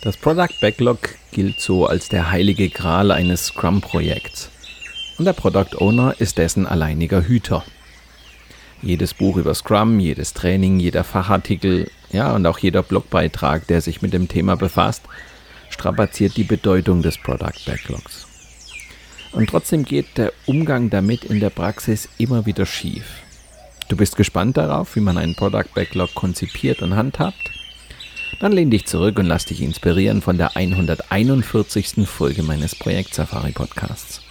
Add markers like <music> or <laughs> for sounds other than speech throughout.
Das Product Backlog gilt so als der heilige Gral eines Scrum-Projekts. Und der Product Owner ist dessen alleiniger Hüter. Jedes Buch über Scrum, jedes Training, jeder Fachartikel, ja und auch jeder Blogbeitrag, der sich mit dem Thema befasst, strapaziert die Bedeutung des Product Backlogs. Und trotzdem geht der Umgang damit in der Praxis immer wieder schief. Du bist gespannt darauf, wie man einen Product Backlog konzipiert und handhabt? Dann lehn dich zurück und lass dich inspirieren von der 141. Folge meines Projekt Safari Podcasts.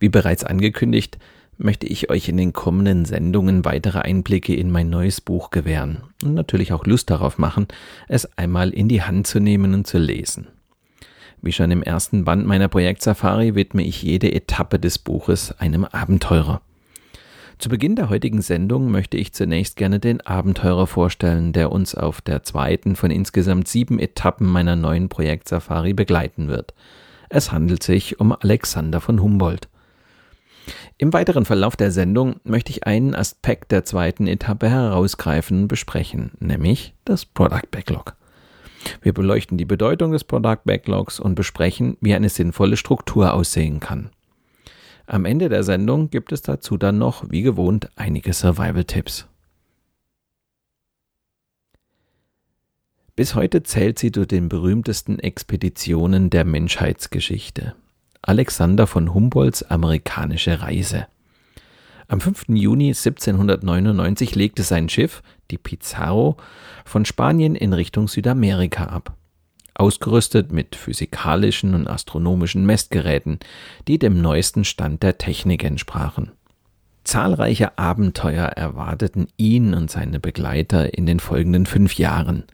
Wie bereits angekündigt, möchte ich euch in den kommenden Sendungen weitere Einblicke in mein neues Buch gewähren und natürlich auch Lust darauf machen, es einmal in die Hand zu nehmen und zu lesen. Wie schon im ersten Band meiner Projekt Safari widme ich jede Etappe des Buches einem Abenteurer. Zu Beginn der heutigen Sendung möchte ich zunächst gerne den Abenteurer vorstellen, der uns auf der zweiten von insgesamt sieben Etappen meiner neuen Projekt Safari begleiten wird. Es handelt sich um Alexander von Humboldt. Im weiteren Verlauf der Sendung möchte ich einen Aspekt der zweiten Etappe herausgreifen und besprechen, nämlich das Product Backlog. Wir beleuchten die Bedeutung des Product Backlogs und besprechen, wie eine sinnvolle Struktur aussehen kann. Am Ende der Sendung gibt es dazu dann noch, wie gewohnt, einige Survival-Tipps. Bis heute zählt sie zu den berühmtesten Expeditionen der Menschheitsgeschichte. Alexander von Humboldts amerikanische Reise. Am 5. Juni 1799 legte sein Schiff, die Pizarro, von Spanien in Richtung Südamerika ab. Ausgerüstet mit physikalischen und astronomischen Messgeräten, die dem neuesten Stand der Technik entsprachen. Zahlreiche Abenteuer erwarteten ihn und seine Begleiter in den folgenden fünf Jahren,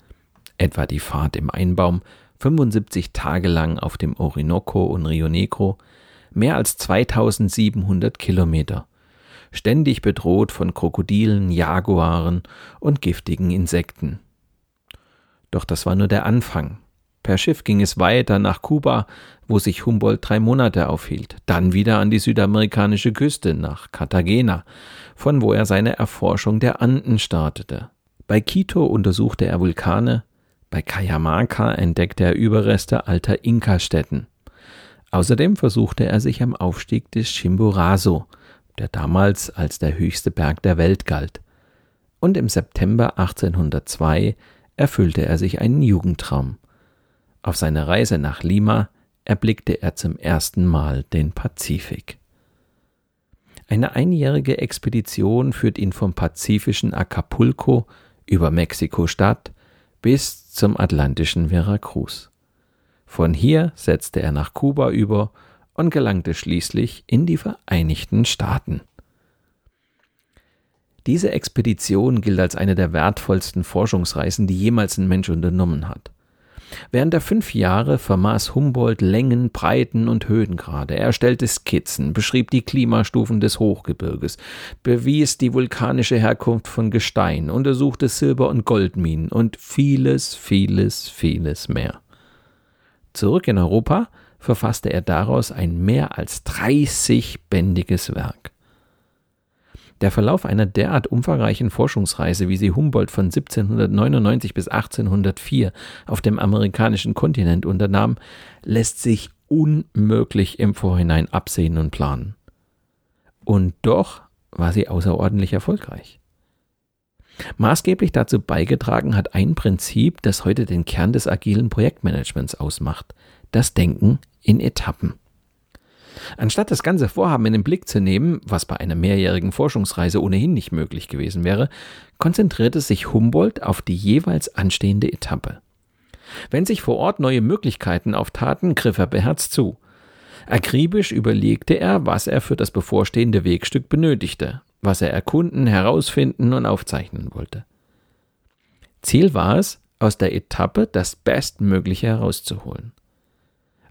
etwa die Fahrt im Einbaum 75 Tage lang auf dem Orinoco und Rio Negro, mehr als 2700 Kilometer, ständig bedroht von Krokodilen, Jaguaren und giftigen Insekten. Doch das war nur der Anfang. Per Schiff ging es weiter nach Kuba, wo sich Humboldt drei Monate aufhielt, dann wieder an die südamerikanische Küste nach Cartagena, von wo er seine Erforschung der Anden startete. Bei Quito untersuchte er Vulkane, bei Cajamarca entdeckte er Überreste alter Inka-Städten. Außerdem versuchte er sich am Aufstieg des Chimborazo, der damals als der höchste Berg der Welt galt. Und im September 1802 erfüllte er sich einen Jugendtraum. Auf seiner Reise nach Lima erblickte er zum ersten Mal den Pazifik. Eine einjährige Expedition führt ihn vom pazifischen Acapulco über Mexiko-Stadt bis zum atlantischen Veracruz. Von hier setzte er nach Kuba über und gelangte schließlich in die Vereinigten Staaten. Diese Expedition gilt als eine der wertvollsten Forschungsreisen, die jemals ein Mensch unternommen hat. Während der fünf Jahre vermaß Humboldt Längen, Breiten und Höhengrade. Er erstellte Skizzen, beschrieb die Klimastufen des Hochgebirges, bewies die vulkanische Herkunft von Gestein, untersuchte Silber- und Goldminen und vieles, vieles, vieles mehr. Zurück in Europa verfasste er daraus ein mehr als 30-bändiges Werk. Der Verlauf einer derart umfangreichen Forschungsreise, wie sie Humboldt von 1799 bis 1804 auf dem amerikanischen Kontinent unternahm, lässt sich unmöglich im Vorhinein absehen und planen. Und doch war sie außerordentlich erfolgreich. Maßgeblich dazu beigetragen hat ein Prinzip, das heute den Kern des agilen Projektmanagements ausmacht, das Denken in Etappen. Anstatt das ganze Vorhaben in den Blick zu nehmen, was bei einer mehrjährigen Forschungsreise ohnehin nicht möglich gewesen wäre, konzentrierte sich Humboldt auf die jeweils anstehende Etappe. Wenn sich vor Ort neue Möglichkeiten auftaten, griff er beherzt zu. Akribisch überlegte er, was er für das bevorstehende Wegstück benötigte, was er erkunden, herausfinden und aufzeichnen wollte. Ziel war es, aus der Etappe das Bestmögliche herauszuholen.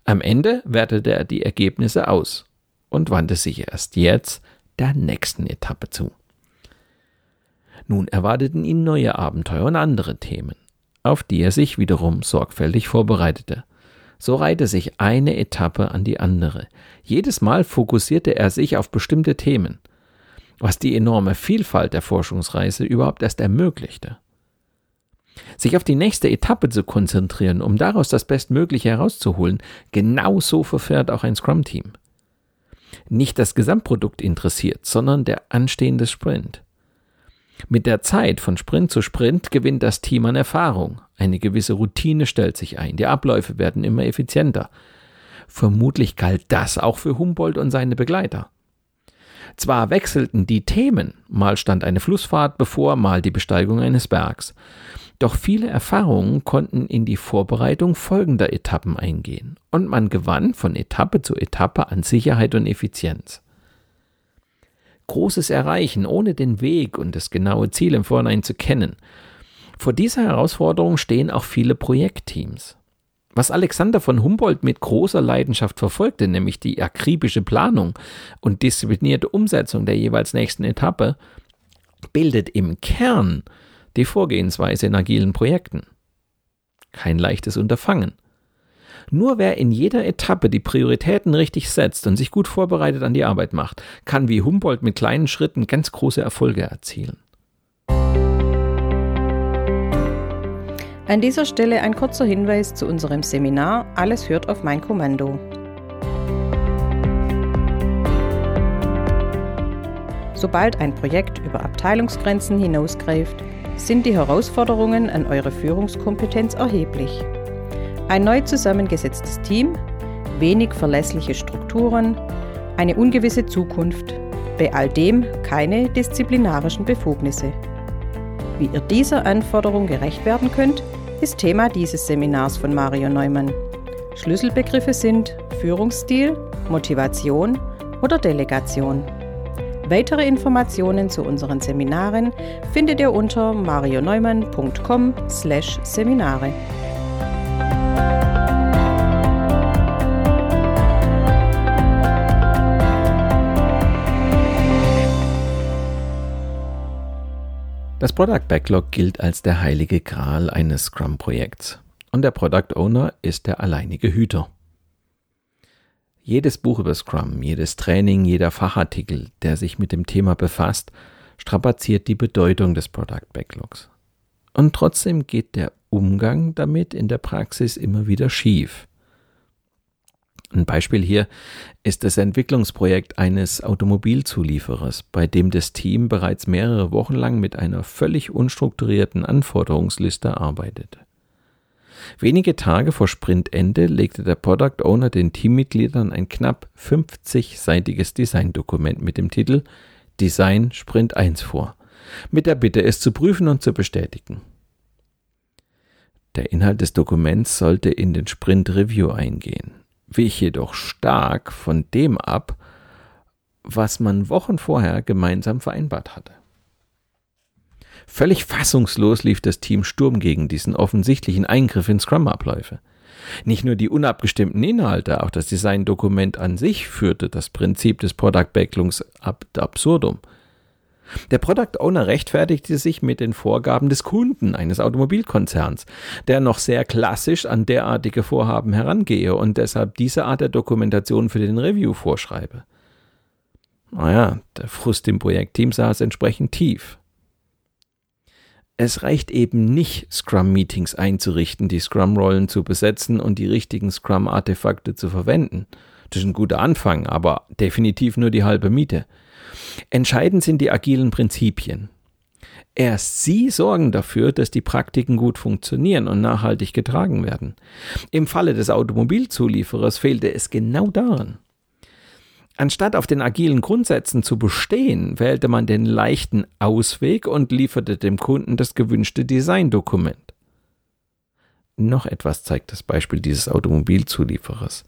Am Ende wertete er die Ergebnisse aus und wandte sich erst jetzt der nächsten Etappe zu. Nun erwarteten ihn neue Abenteuer und andere Themen, auf die er sich wiederum sorgfältig vorbereitete. So reihte sich eine Etappe an die andere. Jedes Mal fokussierte er sich auf bestimmte Themen, was die enorme Vielfalt der Forschungsreise überhaupt erst ermöglichte. Sich auf die nächste Etappe zu konzentrieren, um daraus das Bestmögliche herauszuholen, genauso verfährt auch ein Scrum-Team. Nicht das Gesamtprodukt interessiert, sondern der anstehende Sprint. Mit der Zeit von Sprint zu Sprint gewinnt das Team an Erfahrung. Eine gewisse Routine stellt sich ein. Die Abläufe werden immer effizienter. Vermutlich galt das auch für Humboldt und seine Begleiter. Zwar wechselten die Themen, mal stand eine Flussfahrt bevor, mal die Besteigung eines Bergs, doch viele Erfahrungen konnten in die Vorbereitung folgender Etappen eingehen, und man gewann von Etappe zu Etappe an Sicherheit und Effizienz. Großes erreichen, ohne den Weg und das genaue Ziel im Vorhinein zu kennen. Vor dieser Herausforderung stehen auch viele Projektteams. Was Alexander von Humboldt mit großer Leidenschaft verfolgte, nämlich die akribische Planung und disziplinierte Umsetzung der jeweils nächsten Etappe, bildet im Kern die Vorgehensweise in agilen Projekten. Kein leichtes Unterfangen. Nur wer in jeder Etappe die Prioritäten richtig setzt und sich gut vorbereitet an die Arbeit macht, kann wie Humboldt mit kleinen Schritten ganz große Erfolge erzielen. An dieser Stelle ein kurzer Hinweis zu unserem Seminar Alles hört auf mein Kommando. Sobald ein Projekt über Abteilungsgrenzen hinausgreift, sind die Herausforderungen an eure Führungskompetenz erheblich. Ein neu zusammengesetztes Team, wenig verlässliche Strukturen, eine ungewisse Zukunft, bei all dem keine disziplinarischen Befugnisse. Wie ihr dieser Anforderung gerecht werden könnt, ist Thema dieses Seminars von Mario Neumann. Schlüsselbegriffe sind Führungsstil, Motivation oder Delegation. Weitere Informationen zu unseren Seminaren findet ihr unter marioneumann.com/seminare. Das Product Backlog gilt als der heilige Gral eines Scrum-Projekts und der Product Owner ist der alleinige Hüter. Jedes Buch über Scrum, jedes Training, jeder Fachartikel, der sich mit dem Thema befasst, strapaziert die Bedeutung des Product Backlogs. Und trotzdem geht der Umgang damit in der Praxis immer wieder schief. Ein Beispiel hier ist das Entwicklungsprojekt eines Automobilzulieferers, bei dem das Team bereits mehrere Wochen lang mit einer völlig unstrukturierten Anforderungsliste arbeitete. Wenige Tage vor Sprintende legte der Product Owner den Teammitgliedern ein knapp 50-seitiges Designdokument mit dem Titel Design Sprint 1 vor, mit der Bitte, es zu prüfen und zu bestätigen. Der Inhalt des Dokuments sollte in den Sprint Review eingehen wich jedoch stark von dem ab, was man Wochen vorher gemeinsam vereinbart hatte. Völlig fassungslos lief das Team Sturm gegen diesen offensichtlichen Eingriff in Scrum-Abläufe. Nicht nur die unabgestimmten Inhalte, auch das Designdokument an sich führte das Prinzip des Product Backlogs ab absurdum. Der Product Owner rechtfertigte sich mit den Vorgaben des Kunden eines Automobilkonzerns, der noch sehr klassisch an derartige Vorhaben herangehe und deshalb diese Art der Dokumentation für den Review vorschreibe. Naja, der Frust im Projektteam saß entsprechend tief. Es reicht eben nicht, Scrum-Meetings einzurichten, die Scrum-Rollen zu besetzen und die richtigen Scrum-Artefakte zu verwenden. Das ist ein guter Anfang, aber definitiv nur die halbe Miete. Entscheidend sind die agilen Prinzipien. Erst sie sorgen dafür, dass die Praktiken gut funktionieren und nachhaltig getragen werden. Im Falle des Automobilzulieferers fehlte es genau daran. Anstatt auf den agilen Grundsätzen zu bestehen, wählte man den leichten Ausweg und lieferte dem Kunden das gewünschte Designdokument. Noch etwas zeigt das Beispiel dieses Automobilzulieferers.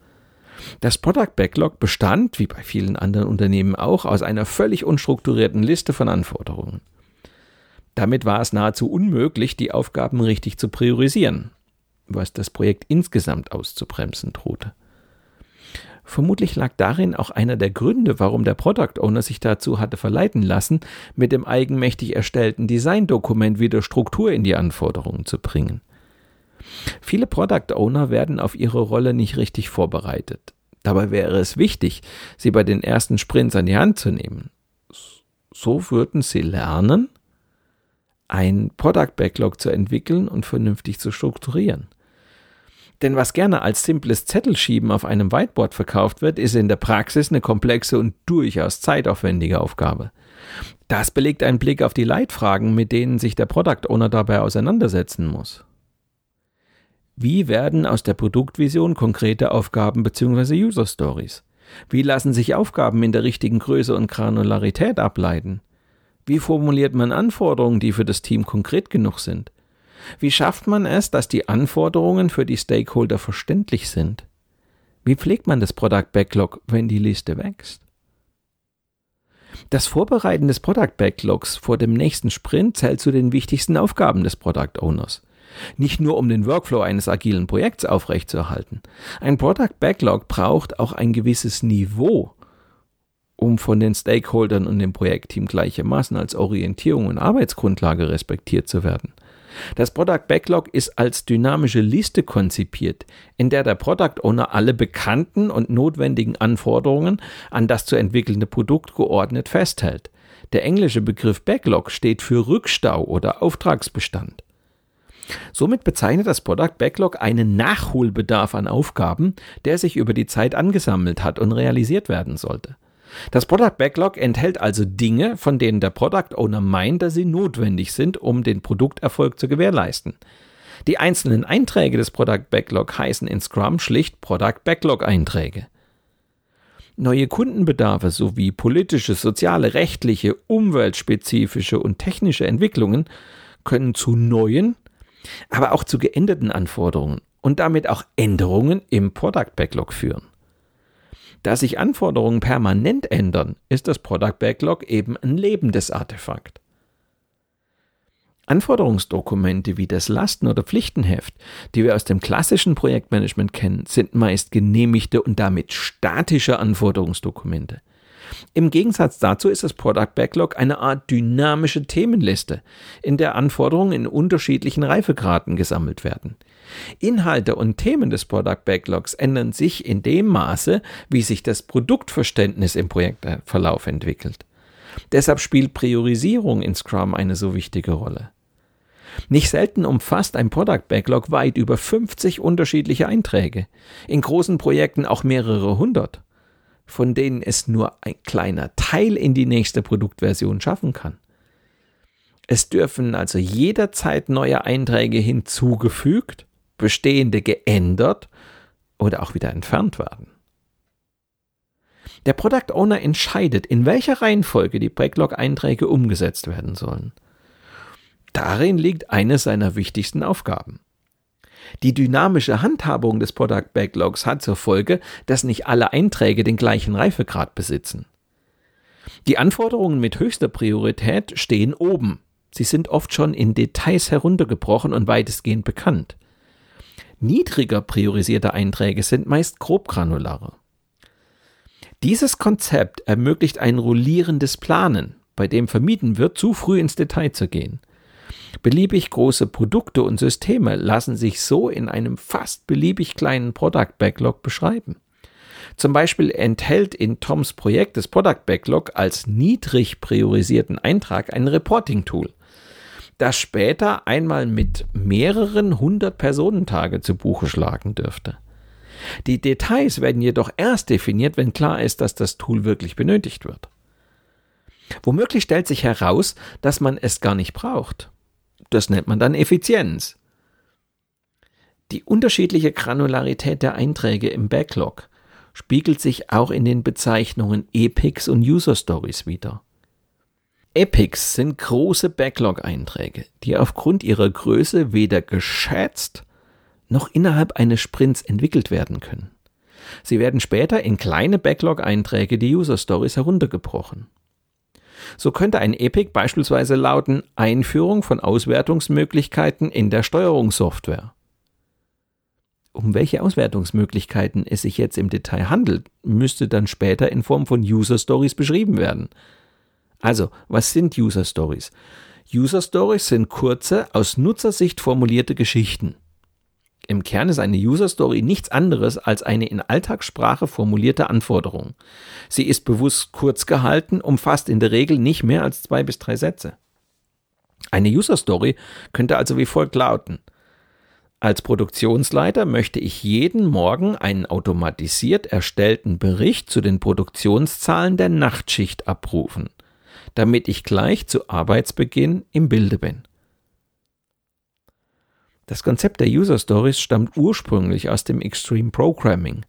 Das Product Backlog bestand, wie bei vielen anderen Unternehmen auch, aus einer völlig unstrukturierten Liste von Anforderungen. Damit war es nahezu unmöglich, die Aufgaben richtig zu priorisieren, was das Projekt insgesamt auszubremsen drohte. Vermutlich lag darin auch einer der Gründe, warum der Product Owner sich dazu hatte verleiten lassen, mit dem eigenmächtig erstellten Designdokument wieder Struktur in die Anforderungen zu bringen. Viele Product Owner werden auf ihre Rolle nicht richtig vorbereitet. Dabei wäre es wichtig, sie bei den ersten Sprints an die Hand zu nehmen. So würden sie lernen, ein Product Backlog zu entwickeln und vernünftig zu strukturieren. Denn was gerne als simples Zettelschieben auf einem Whiteboard verkauft wird, ist in der Praxis eine komplexe und durchaus zeitaufwendige Aufgabe. Das belegt einen Blick auf die Leitfragen, mit denen sich der Product Owner dabei auseinandersetzen muss. Wie werden aus der Produktvision konkrete Aufgaben bzw. User Stories? Wie lassen sich Aufgaben in der richtigen Größe und Granularität ableiten? Wie formuliert man Anforderungen, die für das Team konkret genug sind? Wie schafft man es, dass die Anforderungen für die Stakeholder verständlich sind? Wie pflegt man das Product Backlog, wenn die Liste wächst? Das Vorbereiten des Product Backlogs vor dem nächsten Sprint zählt zu den wichtigsten Aufgaben des Product Owners. Nicht nur um den Workflow eines agilen Projekts aufrechtzuerhalten. Ein Product Backlog braucht auch ein gewisses Niveau, um von den Stakeholdern und dem Projektteam gleichermaßen als Orientierung und Arbeitsgrundlage respektiert zu werden. Das Product Backlog ist als dynamische Liste konzipiert, in der der Product Owner alle bekannten und notwendigen Anforderungen an das zu entwickelnde Produkt geordnet festhält. Der englische Begriff Backlog steht für Rückstau oder Auftragsbestand. Somit bezeichnet das Product Backlog einen Nachholbedarf an Aufgaben, der sich über die Zeit angesammelt hat und realisiert werden sollte. Das Product Backlog enthält also Dinge, von denen der Product Owner meint, dass sie notwendig sind, um den Produkterfolg zu gewährleisten. Die einzelnen Einträge des Product Backlog heißen in Scrum schlicht Product Backlog Einträge. Neue Kundenbedarfe sowie politische, soziale, rechtliche, umweltspezifische und technische Entwicklungen können zu neuen, aber auch zu geänderten Anforderungen und damit auch Änderungen im Product Backlog führen. Da sich Anforderungen permanent ändern, ist das Product Backlog eben ein lebendes Artefakt. Anforderungsdokumente wie das Lasten- oder Pflichtenheft, die wir aus dem klassischen Projektmanagement kennen, sind meist genehmigte und damit statische Anforderungsdokumente. Im Gegensatz dazu ist das Product Backlog eine Art dynamische Themenliste, in der Anforderungen in unterschiedlichen Reifegraden gesammelt werden. Inhalte und Themen des Product Backlogs ändern sich in dem Maße, wie sich das Produktverständnis im Projektverlauf entwickelt. Deshalb spielt Priorisierung in Scrum eine so wichtige Rolle. Nicht selten umfasst ein Product Backlog weit über 50 unterschiedliche Einträge, in großen Projekten auch mehrere hundert von denen es nur ein kleiner Teil in die nächste Produktversion schaffen kann. Es dürfen also jederzeit neue Einträge hinzugefügt, bestehende geändert oder auch wieder entfernt werden. Der Product Owner entscheidet, in welcher Reihenfolge die Backlog-Einträge umgesetzt werden sollen. Darin liegt eine seiner wichtigsten Aufgaben. Die dynamische Handhabung des Product Backlogs hat zur Folge, dass nicht alle Einträge den gleichen Reifegrad besitzen. Die Anforderungen mit höchster Priorität stehen oben. Sie sind oft schon in Details heruntergebrochen und weitestgehend bekannt. Niedriger priorisierte Einträge sind meist grobgranularer. Dieses Konzept ermöglicht ein rollierendes Planen, bei dem vermieden wird, zu früh ins Detail zu gehen. Beliebig große Produkte und Systeme lassen sich so in einem fast beliebig kleinen Product Backlog beschreiben. Zum Beispiel enthält in Toms Projekt des Product Backlog als niedrig priorisierten Eintrag ein Reporting-Tool, das später einmal mit mehreren hundert Personentage zu Buche schlagen dürfte. Die Details werden jedoch erst definiert, wenn klar ist, dass das Tool wirklich benötigt wird. Womöglich stellt sich heraus, dass man es gar nicht braucht. Das nennt man dann Effizienz. Die unterschiedliche Granularität der Einträge im Backlog spiegelt sich auch in den Bezeichnungen Epics und User Stories wider. Epics sind große Backlog-Einträge, die aufgrund ihrer Größe weder geschätzt noch innerhalb eines Sprints entwickelt werden können. Sie werden später in kleine Backlog-Einträge, die User Stories, heruntergebrochen. So könnte ein Epic beispielsweise lauten Einführung von Auswertungsmöglichkeiten in der Steuerungssoftware. Um welche Auswertungsmöglichkeiten es sich jetzt im Detail handelt, müsste dann später in Form von User Stories beschrieben werden. Also, was sind User Stories? User Stories sind kurze, aus Nutzersicht formulierte Geschichten. Im Kern ist eine User Story nichts anderes als eine in Alltagssprache formulierte Anforderung. Sie ist bewusst kurz gehalten, umfasst in der Regel nicht mehr als zwei bis drei Sätze. Eine User Story könnte also wie folgt lauten. Als Produktionsleiter möchte ich jeden Morgen einen automatisiert erstellten Bericht zu den Produktionszahlen der Nachtschicht abrufen, damit ich gleich zu Arbeitsbeginn im Bilde bin. Das Konzept der User Stories stammt ursprünglich aus dem Extreme Programming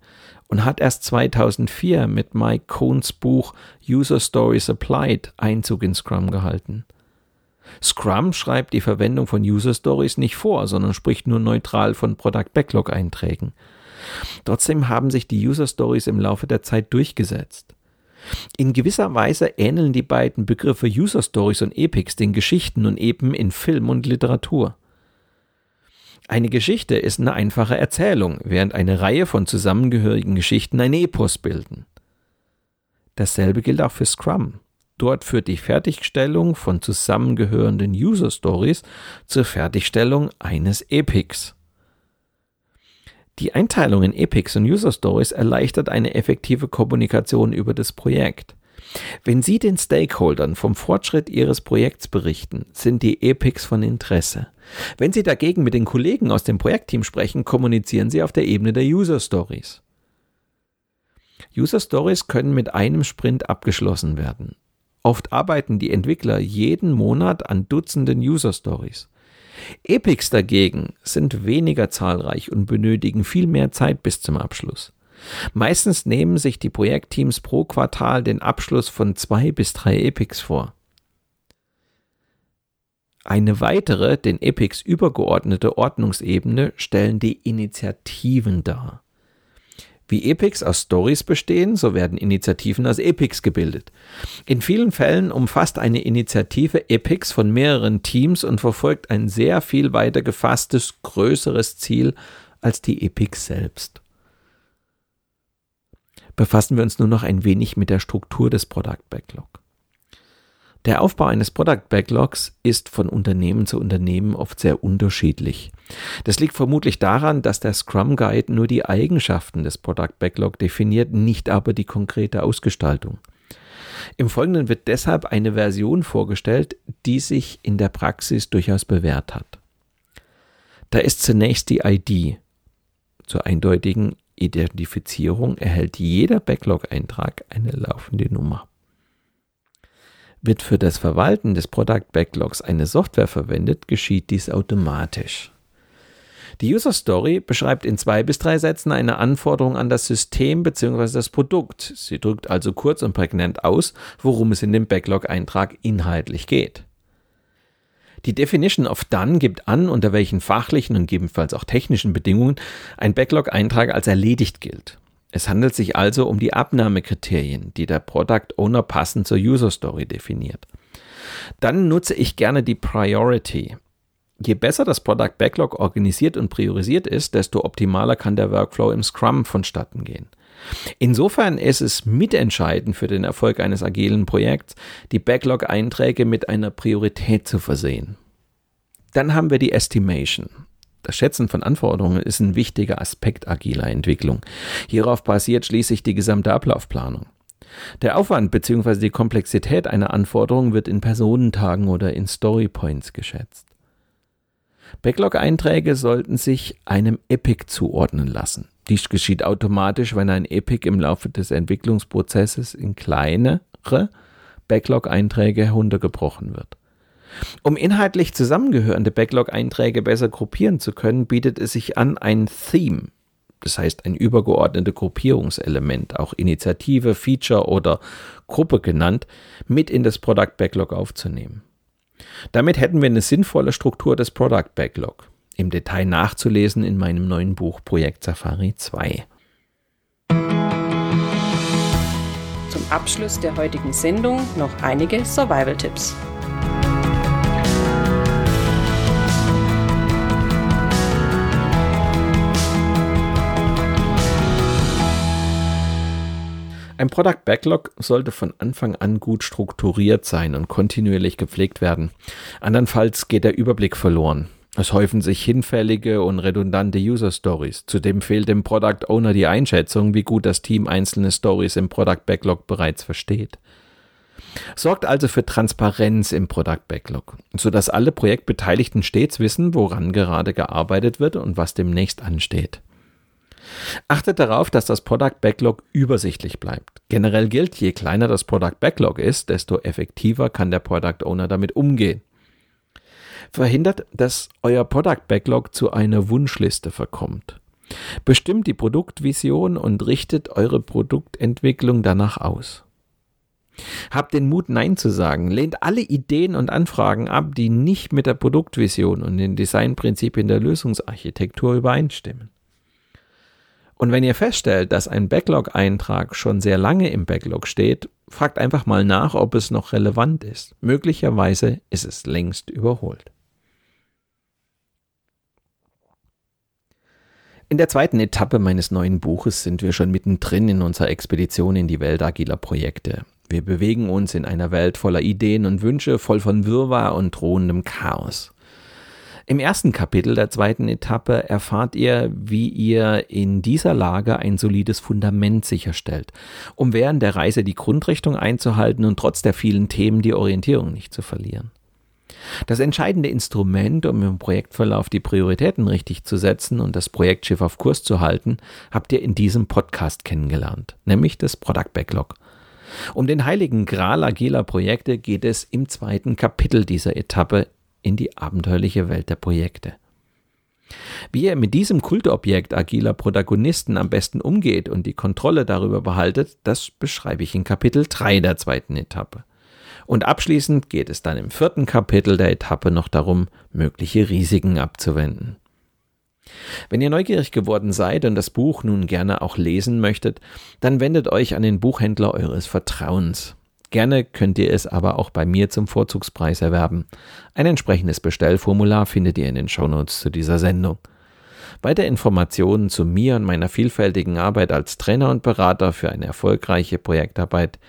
und hat erst 2004 mit Mike Cohns Buch User Stories Applied Einzug in Scrum gehalten. Scrum schreibt die Verwendung von User Stories nicht vor, sondern spricht nur neutral von Product Backlog Einträgen. Trotzdem haben sich die User Stories im Laufe der Zeit durchgesetzt. In gewisser Weise ähneln die beiden Begriffe User Stories und Epics den Geschichten und eben in Film und Literatur. Eine Geschichte ist eine einfache Erzählung, während eine Reihe von zusammengehörigen Geschichten ein Epos bilden. Dasselbe gilt auch für Scrum. Dort führt die Fertigstellung von zusammengehörenden User Stories zur Fertigstellung eines Epics. Die Einteilung in Epics und User Stories erleichtert eine effektive Kommunikation über das Projekt. Wenn Sie den Stakeholdern vom Fortschritt Ihres Projekts berichten, sind die Epics von Interesse. Wenn Sie dagegen mit den Kollegen aus dem Projektteam sprechen, kommunizieren Sie auf der Ebene der User Stories. User Stories können mit einem Sprint abgeschlossen werden. Oft arbeiten die Entwickler jeden Monat an Dutzenden User Stories. Epics dagegen sind weniger zahlreich und benötigen viel mehr Zeit bis zum Abschluss. Meistens nehmen sich die Projektteams pro Quartal den Abschluss von zwei bis drei Epics vor. Eine weitere, den Epics übergeordnete Ordnungsebene stellen die Initiativen dar. Wie Epics aus Stories bestehen, so werden Initiativen aus Epics gebildet. In vielen Fällen umfasst eine Initiative Epics von mehreren Teams und verfolgt ein sehr viel weiter gefasstes, größeres Ziel als die Epics selbst befassen wir uns nur noch ein wenig mit der Struktur des Product Backlog. Der Aufbau eines Product Backlogs ist von Unternehmen zu Unternehmen oft sehr unterschiedlich. Das liegt vermutlich daran, dass der Scrum Guide nur die Eigenschaften des Product Backlog definiert, nicht aber die konkrete Ausgestaltung. Im Folgenden wird deshalb eine Version vorgestellt, die sich in der Praxis durchaus bewährt hat. Da ist zunächst die ID zur eindeutigen Identifizierung erhält jeder Backlog-Eintrag eine laufende Nummer. Wird für das Verwalten des Product Backlogs eine Software verwendet, geschieht dies automatisch. Die User Story beschreibt in zwei bis drei Sätzen eine Anforderung an das System bzw. das Produkt. Sie drückt also kurz und prägnant aus, worum es in dem Backlog-Eintrag inhaltlich geht. Die Definition of Done gibt an, unter welchen fachlichen und gegebenenfalls auch technischen Bedingungen ein Backlog-Eintrag als erledigt gilt. Es handelt sich also um die Abnahmekriterien, die der Product Owner passend zur User Story definiert. Dann nutze ich gerne die Priority. Je besser das Product Backlog organisiert und priorisiert ist, desto optimaler kann der Workflow im Scrum vonstatten gehen. Insofern ist es mitentscheidend für den Erfolg eines agilen Projekts, die Backlog-Einträge mit einer Priorität zu versehen. Dann haben wir die Estimation. Das Schätzen von Anforderungen ist ein wichtiger Aspekt agiler Entwicklung. Hierauf basiert schließlich die gesamte Ablaufplanung. Der Aufwand bzw. die Komplexität einer Anforderung wird in Personentagen oder in Storypoints geschätzt. Backlog-Einträge sollten sich einem Epic zuordnen lassen. Dies geschieht automatisch, wenn ein Epic im Laufe des Entwicklungsprozesses in kleinere Backlog-Einträge heruntergebrochen wird. Um inhaltlich zusammengehörende Backlog-Einträge besser gruppieren zu können, bietet es sich an, ein Theme, das heißt ein übergeordnetes Gruppierungselement, auch Initiative, Feature oder Gruppe genannt, mit in das Product Backlog aufzunehmen. Damit hätten wir eine sinnvolle Struktur des Product Backlog im Detail nachzulesen in meinem neuen Buch Projekt Safari 2. Zum Abschluss der heutigen Sendung noch einige Survival-Tipps. Ein Product Backlog sollte von Anfang an gut strukturiert sein und kontinuierlich gepflegt werden. Andernfalls geht der Überblick verloren. Es häufen sich hinfällige und redundante User Stories. Zudem fehlt dem Product Owner die Einschätzung, wie gut das Team einzelne Stories im Product Backlog bereits versteht. Sorgt also für Transparenz im Product Backlog, sodass alle Projektbeteiligten stets wissen, woran gerade gearbeitet wird und was demnächst ansteht. Achtet darauf, dass das Product Backlog übersichtlich bleibt. Generell gilt, je kleiner das Product Backlog ist, desto effektiver kann der Product Owner damit umgehen. Verhindert, dass euer Product Backlog zu einer Wunschliste verkommt. Bestimmt die Produktvision und richtet eure Produktentwicklung danach aus. Habt den Mut, Nein zu sagen. Lehnt alle Ideen und Anfragen ab, die nicht mit der Produktvision und den Designprinzipien der Lösungsarchitektur übereinstimmen. Und wenn ihr feststellt, dass ein Backlog-Eintrag schon sehr lange im Backlog steht, fragt einfach mal nach, ob es noch relevant ist. Möglicherweise ist es längst überholt. In der zweiten Etappe meines neuen Buches sind wir schon mittendrin in unserer Expedition in die Welt agiler Projekte. Wir bewegen uns in einer Welt voller Ideen und Wünsche, voll von Wirrwarr und drohendem Chaos. Im ersten Kapitel der zweiten Etappe erfahrt ihr, wie ihr in dieser Lage ein solides Fundament sicherstellt, um während der Reise die Grundrichtung einzuhalten und trotz der vielen Themen die Orientierung nicht zu verlieren. Das entscheidende Instrument, um im Projektverlauf die Prioritäten richtig zu setzen und das Projektschiff auf Kurs zu halten, habt ihr in diesem Podcast kennengelernt, nämlich das Product Backlog. Um den heiligen Gral agiler Projekte geht es im zweiten Kapitel dieser Etappe in die abenteuerliche Welt der Projekte. Wie ihr mit diesem Kultobjekt agiler Protagonisten am besten umgeht und die Kontrolle darüber behaltet, das beschreibe ich in Kapitel 3 der zweiten Etappe. Und abschließend geht es dann im vierten Kapitel der Etappe noch darum, mögliche Risiken abzuwenden. Wenn ihr neugierig geworden seid und das Buch nun gerne auch lesen möchtet, dann wendet euch an den Buchhändler eures Vertrauens. Gerne könnt ihr es aber auch bei mir zum Vorzugspreis erwerben. Ein entsprechendes Bestellformular findet ihr in den Shownotes zu dieser Sendung. Weitere Informationen zu mir und meiner vielfältigen Arbeit als Trainer und Berater für eine erfolgreiche Projektarbeit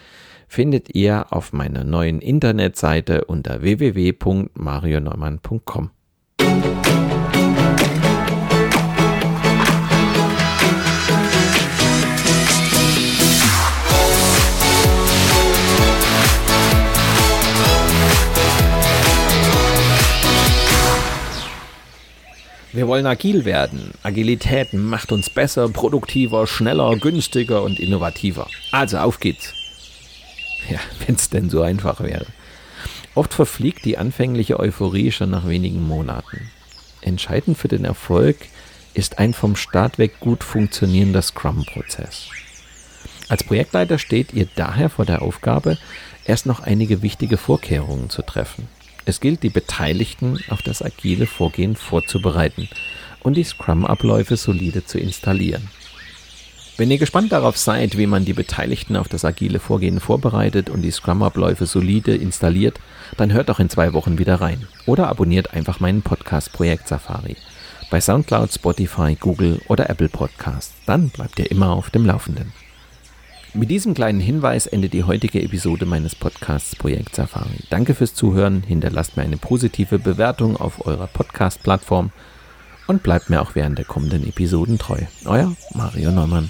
findet ihr auf meiner neuen Internetseite unter www.marioneumann.com. wollen agil werden. Agilität macht uns besser, produktiver, schneller, günstiger und innovativer. Also auf geht's. Ja, <laughs> wenn es denn so einfach wäre. Oft verfliegt die anfängliche Euphorie schon nach wenigen Monaten. Entscheidend für den Erfolg ist ein vom Start weg gut funktionierender Scrum-Prozess. Als Projektleiter steht ihr daher vor der Aufgabe, erst noch einige wichtige Vorkehrungen zu treffen. Es gilt, die Beteiligten auf das agile Vorgehen vorzubereiten und die Scrum-Abläufe solide zu installieren. Wenn ihr gespannt darauf seid, wie man die Beteiligten auf das agile Vorgehen vorbereitet und die Scrum-Abläufe solide installiert, dann hört doch in zwei Wochen wieder rein oder abonniert einfach meinen Podcast Projekt Safari bei SoundCloud, Spotify, Google oder Apple Podcasts. Dann bleibt ihr immer auf dem Laufenden. Mit diesem kleinen Hinweis endet die heutige Episode meines Podcasts Projekt Safari. Danke fürs Zuhören, hinterlasst mir eine positive Bewertung auf eurer Podcast-Plattform und bleibt mir auch während der kommenden Episoden treu. Euer Mario Neumann.